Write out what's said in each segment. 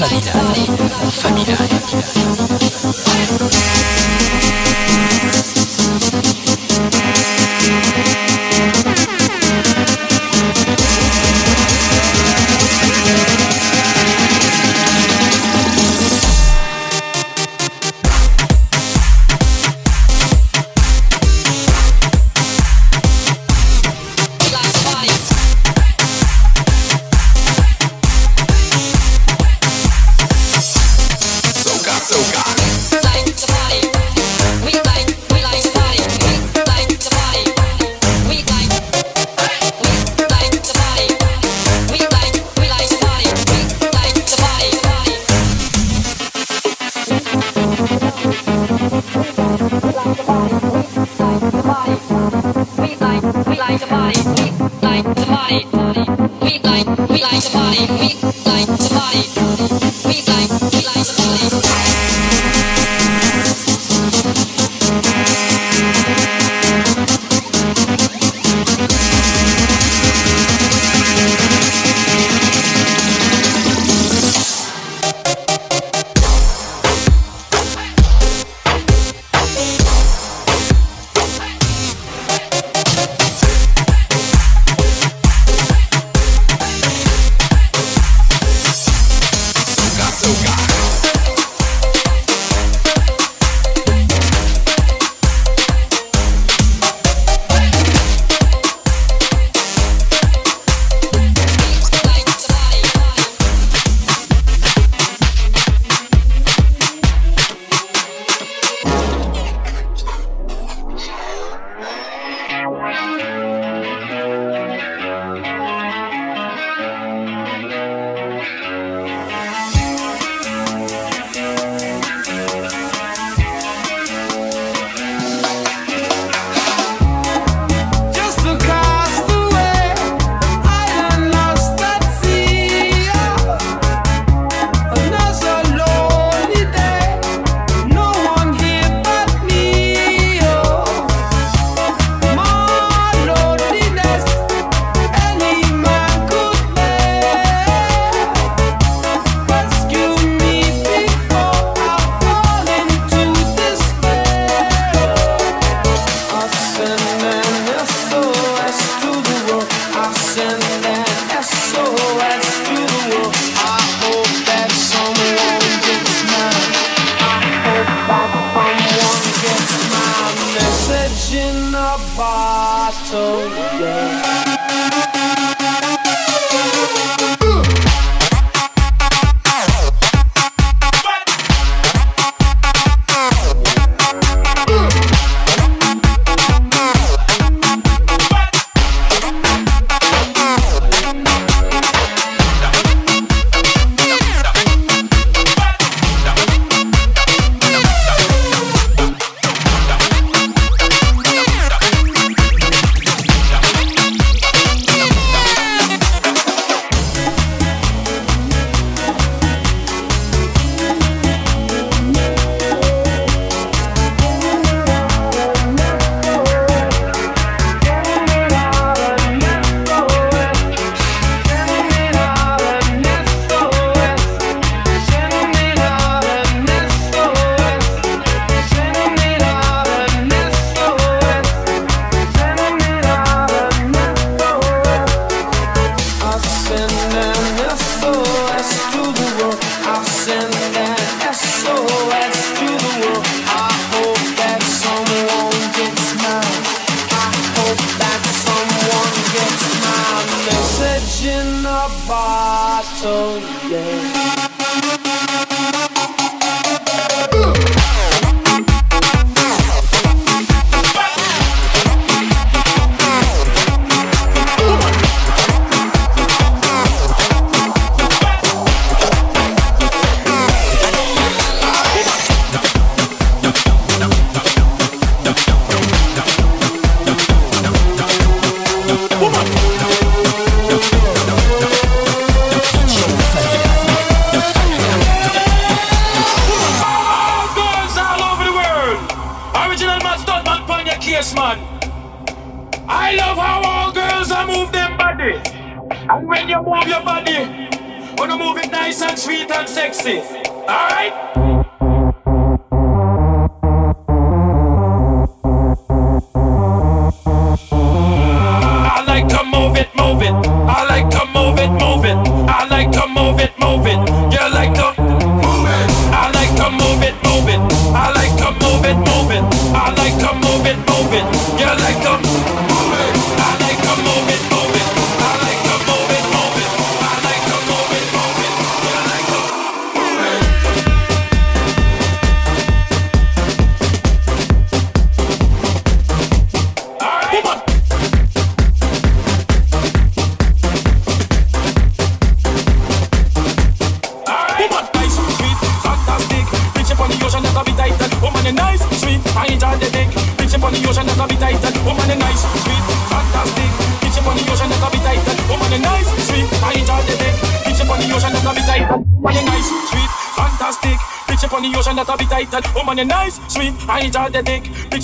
Famila. Famila. Famila.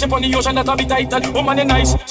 Ship on the ocean that'll be tight and woman, you nice.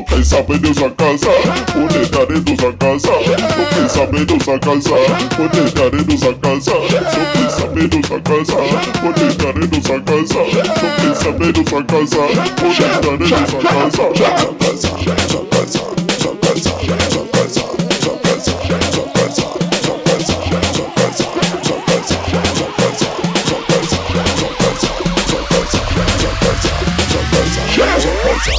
No quer saber de usar calça, o detalhe de usar calça. No quer saber de usar calça, o detalhe de usar calça. No quer saber de usar calça, o detalhe de usar calça. No quer saber de usar calça, o detalhe de usar calça. Só calça, só calça, só calça.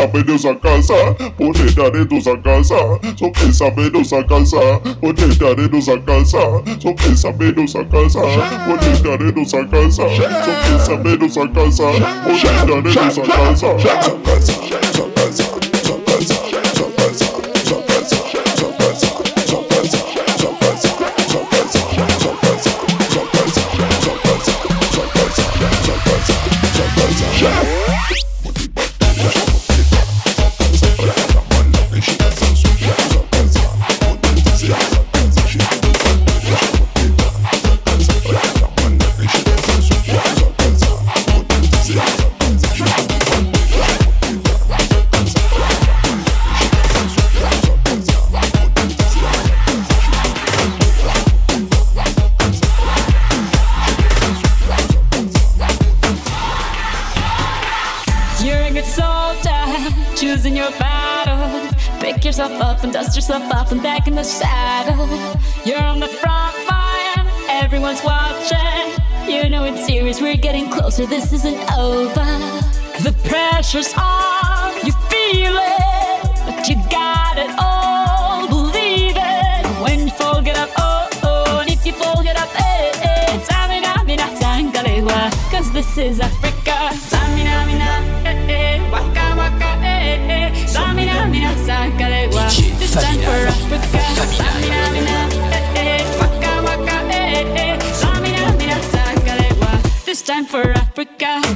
Bienvenidos a casa, poneremos a casa, son pensamientos a casa, poneremos a casa, son pensamientos a casa, poneremos a casa, son pensamientos a casa, poneremos a casa, a casa. This isn't over. The pressure's on, you feel it, but you got it all. Believe it. When you fall, get up, oh, oh, and if you fall, get up, eh, eh. Tamina, mina, tangalewa, cause this is Africa. Tamina, mina, eh, eh, waka, waka, eh, eh. Tamina, mina, tangalewa, this time for Africa. Tamina, mina, tangalewa,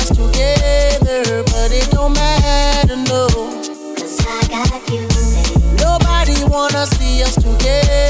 us together, but it don't matter, no. Cause I got you, baby. Nobody wanna see us together.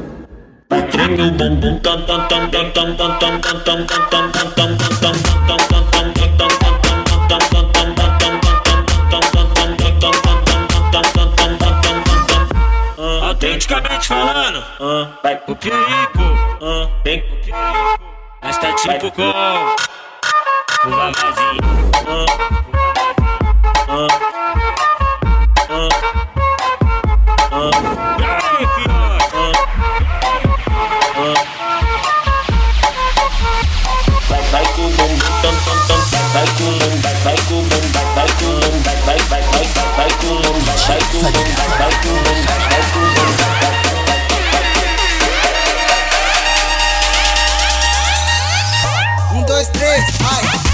meu bumbum. Autenticamente falando, vai pro perigo, vem é tipo pro perigo. mas tá tipo com o vavazinho. Ah. Ah. Ah. Um, dois, três, vai!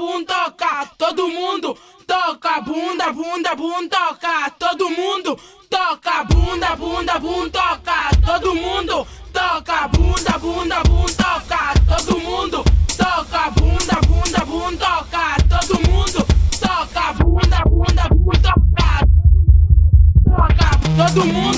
bumbum toca, todo mundo. Toca bunda, bunda, bum toca, todo mundo. Toca bunda, bunda, bum toca, todo mundo. Toca bunda, bunda, bum toca, todo mundo. Toca bunda, bunda, bum toca, todo mundo. Toca bunda, bunda, bum toca, todo mundo. Toca, todo mundo.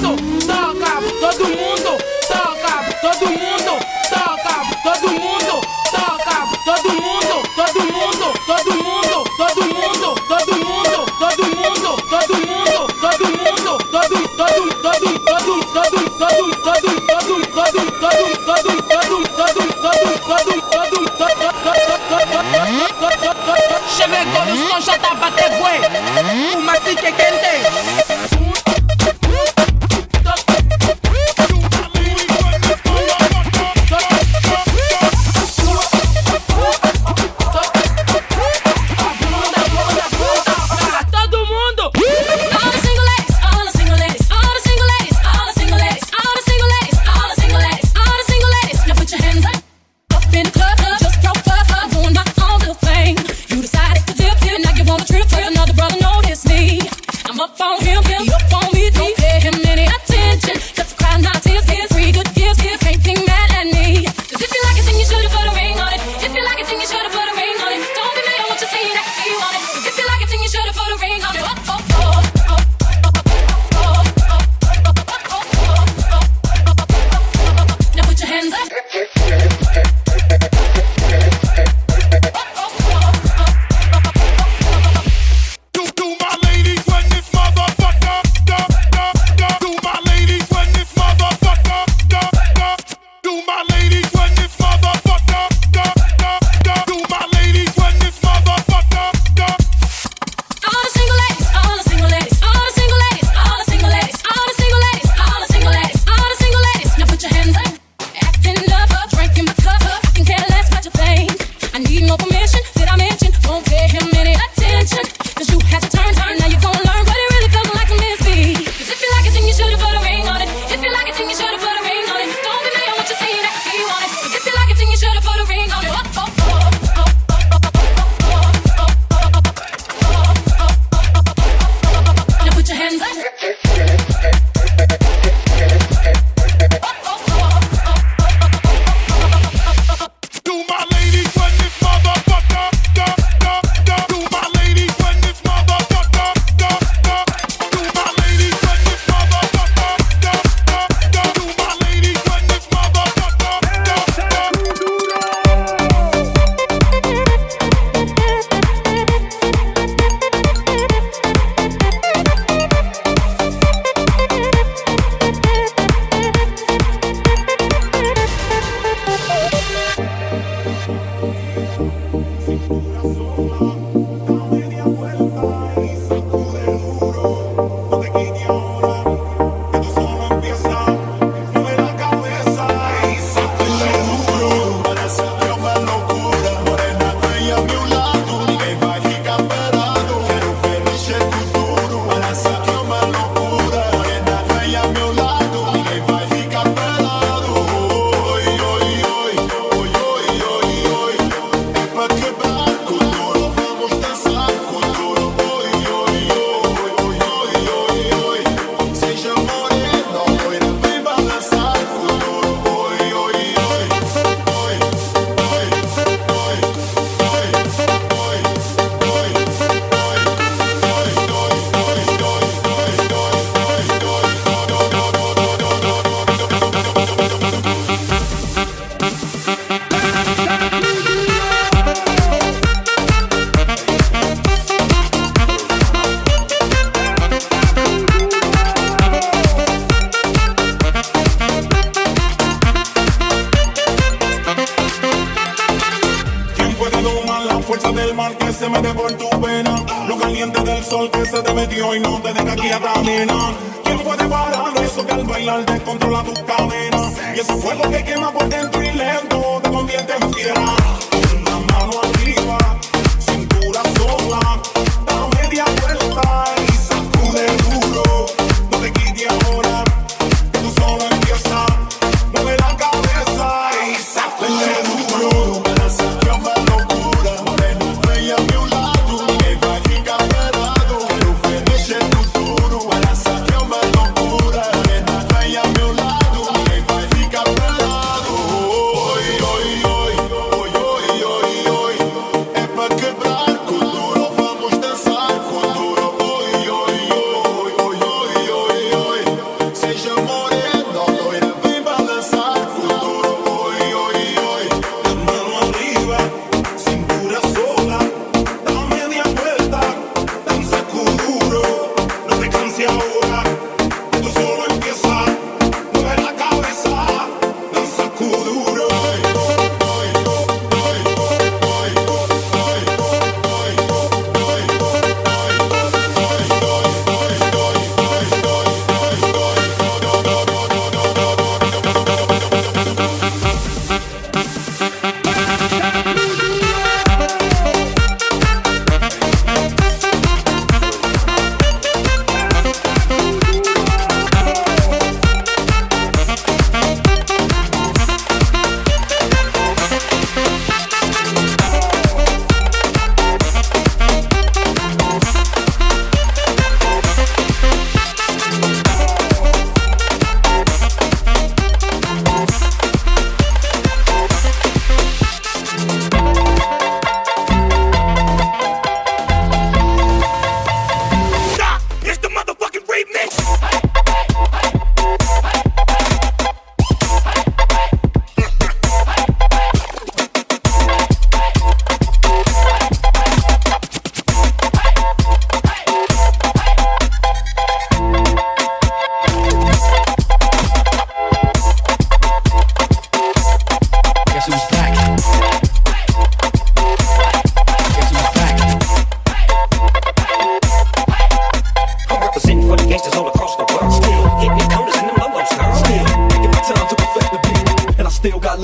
Chegou em todos, com já tava quente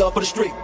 up for the street.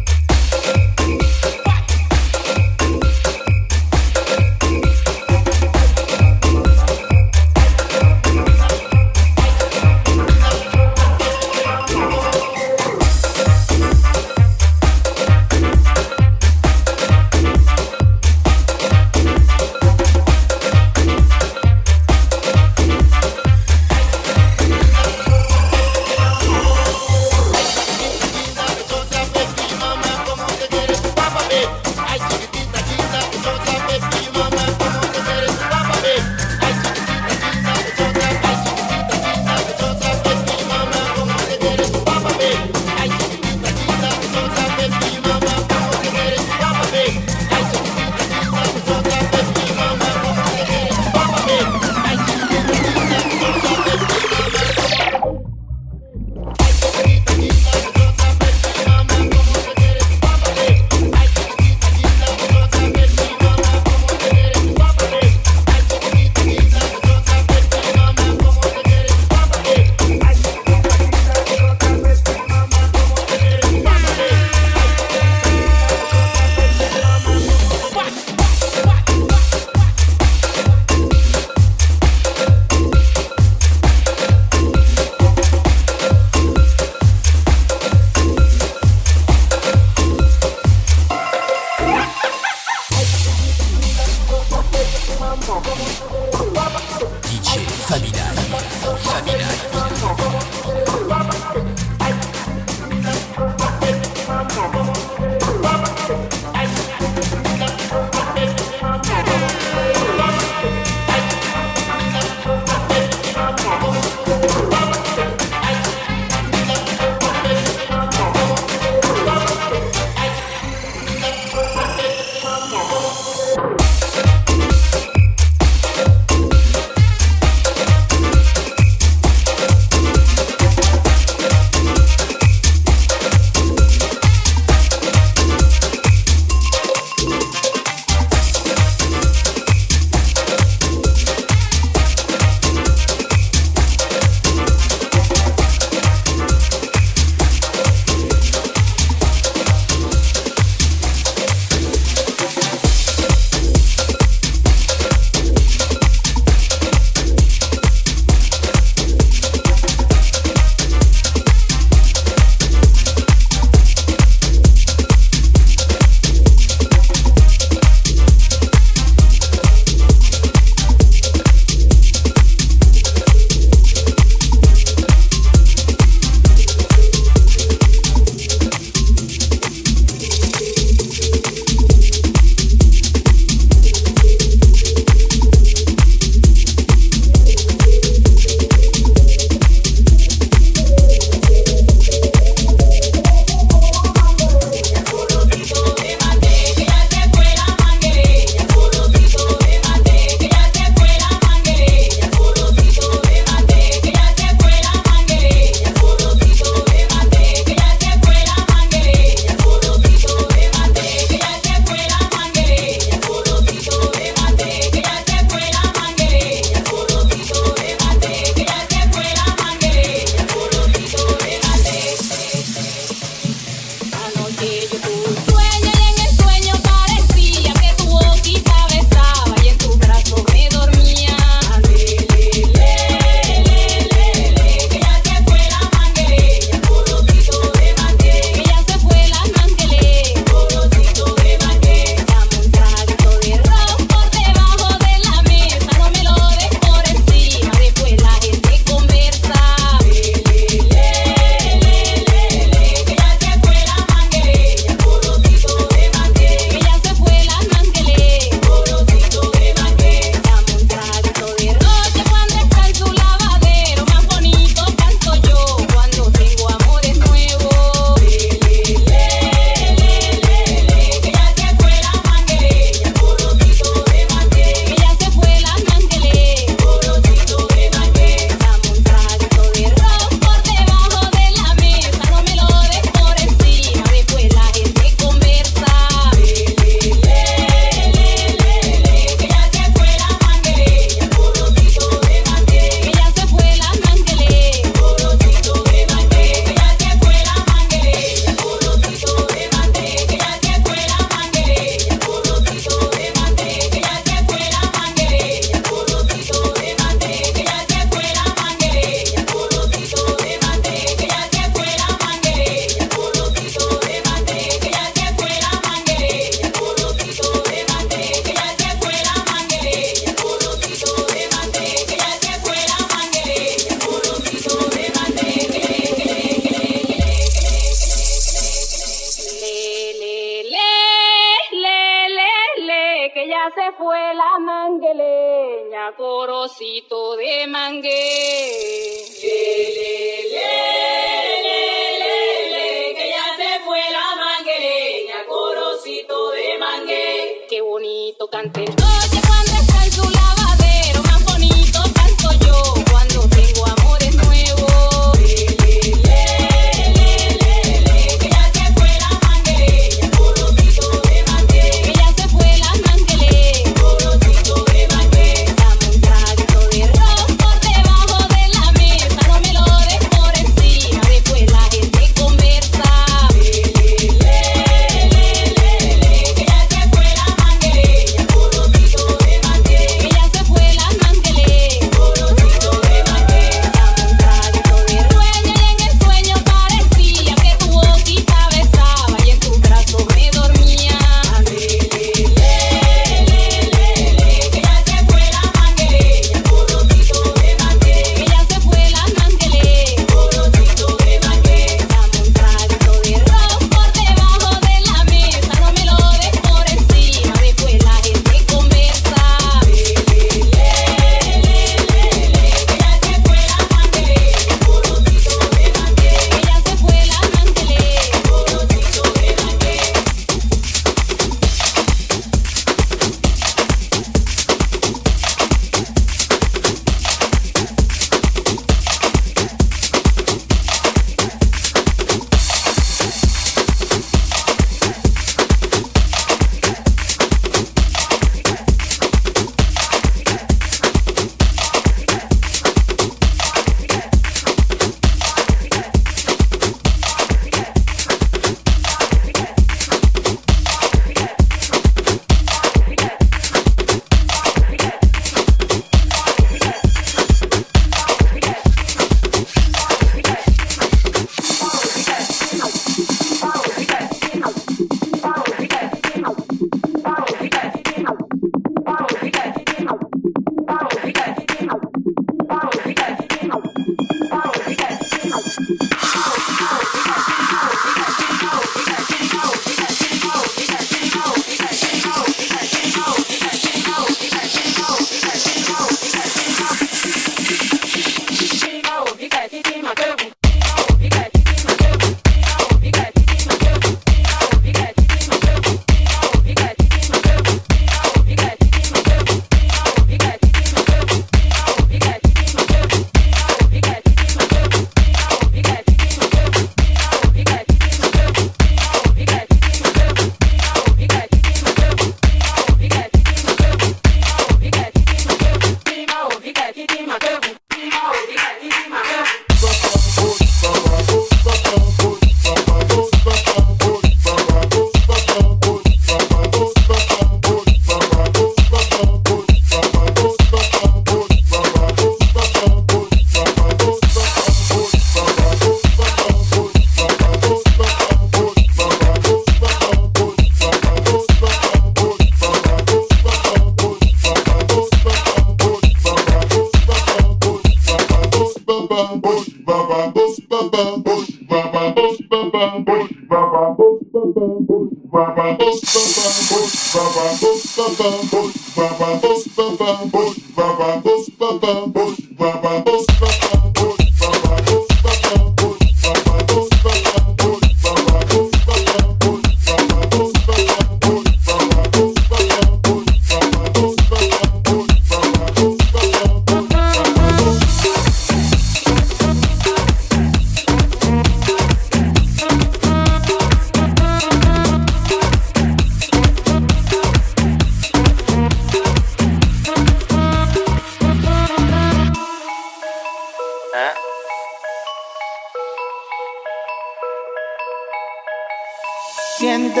siento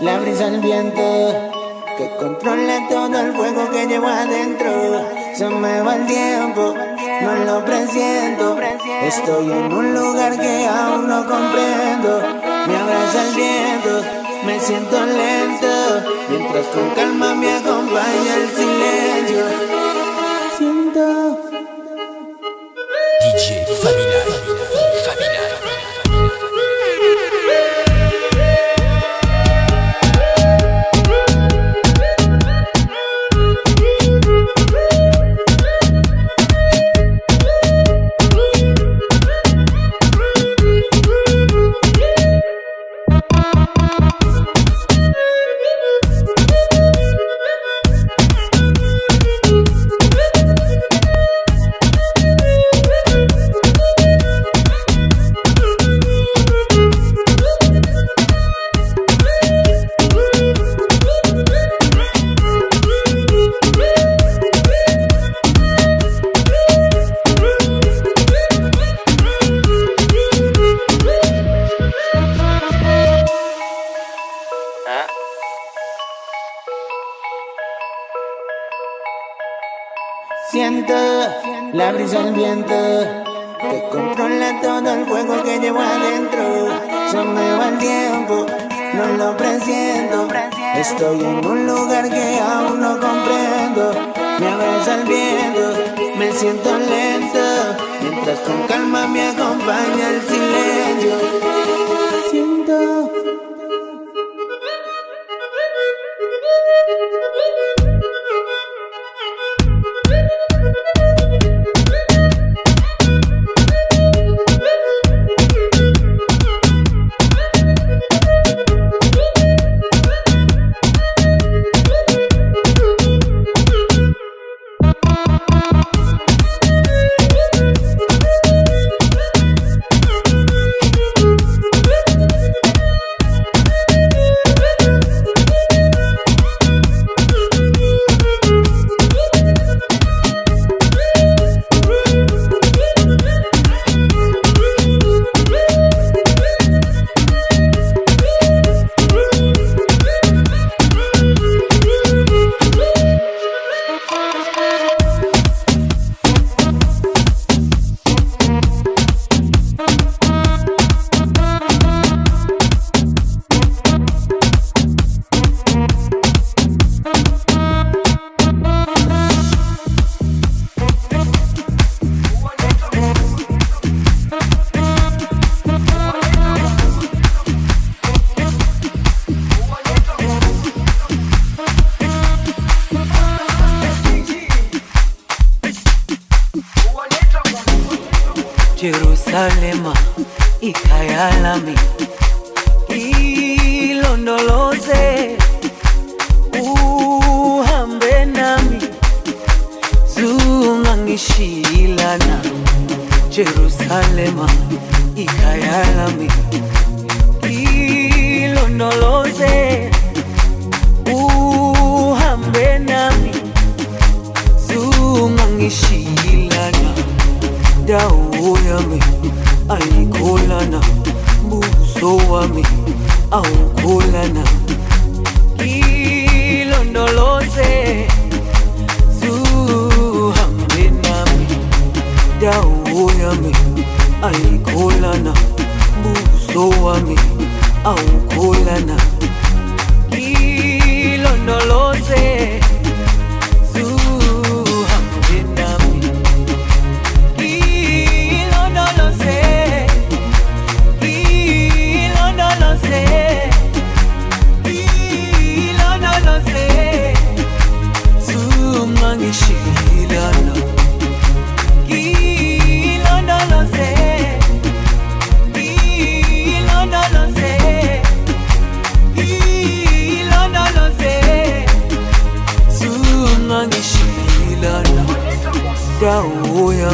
la brisa del viento que controla todo el fuego que llevo adentro. Se me va el tiempo, no lo presiento. Estoy en un lugar que aún no comprendo. Me abraza el viento, me siento lento. Mientras con calma me acompaña el silencio. Siento. DJ Family.